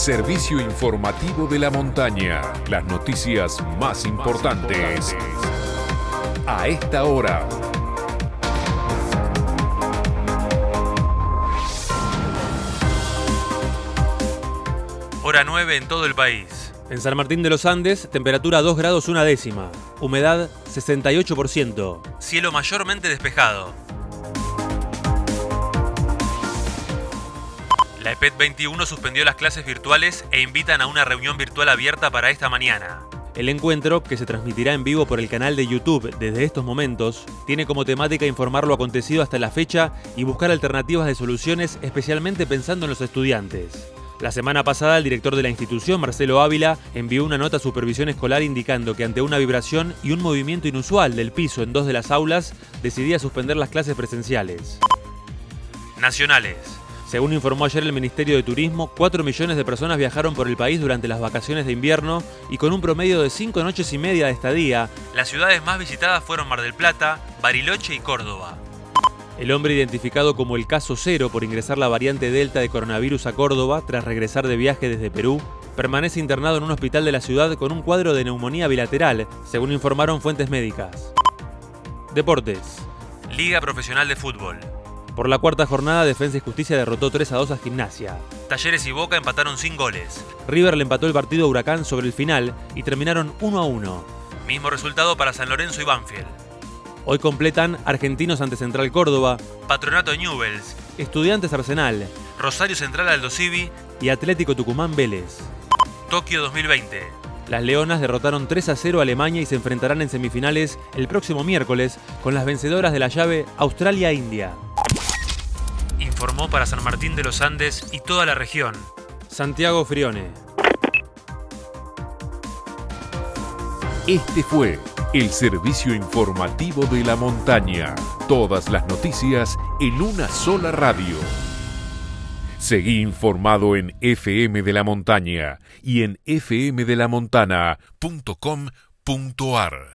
servicio informativo de la montaña. Las noticias más importantes a esta hora. Hora 9 en todo el país. En San Martín de los Andes, temperatura 2 grados una décima. Humedad 68%. Cielo mayormente despejado. La EPET 21 suspendió las clases virtuales e invitan a una reunión virtual abierta para esta mañana. El encuentro, que se transmitirá en vivo por el canal de YouTube desde estos momentos, tiene como temática informar lo acontecido hasta la fecha y buscar alternativas de soluciones especialmente pensando en los estudiantes. La semana pasada, el director de la institución, Marcelo Ávila, envió una nota a supervisión escolar indicando que ante una vibración y un movimiento inusual del piso en dos de las aulas, decidía suspender las clases presenciales. Nacionales. Según informó ayer el Ministerio de Turismo, 4 millones de personas viajaron por el país durante las vacaciones de invierno y con un promedio de 5 noches y media de estadía. Las ciudades más visitadas fueron Mar del Plata, Bariloche y Córdoba. El hombre identificado como el caso cero por ingresar la variante Delta de coronavirus a Córdoba tras regresar de viaje desde Perú, permanece internado en un hospital de la ciudad con un cuadro de neumonía bilateral, según informaron fuentes médicas. Deportes. Liga Profesional de Fútbol. Por la cuarta jornada, Defensa y Justicia derrotó 3 a 2 a Gimnasia. Talleres y Boca empataron sin goles. River le empató el partido a Huracán sobre el final y terminaron 1 a 1. Mismo resultado para San Lorenzo y Banfield. Hoy completan Argentinos ante Central Córdoba, Patronato Newells, Estudiantes Arsenal, Rosario Central Aldo Civi y Atlético Tucumán Vélez. Tokio 2020. Las Leonas derrotaron 3 a 0 a Alemania y se enfrentarán en semifinales el próximo miércoles con las vencedoras de la llave Australia-India. Informó para San Martín de los Andes y toda la región. Santiago Frione. Este fue el servicio informativo de la montaña. Todas las noticias en una sola radio. Seguí informado en FM de la Montaña y en fmdelamontana.com.ar.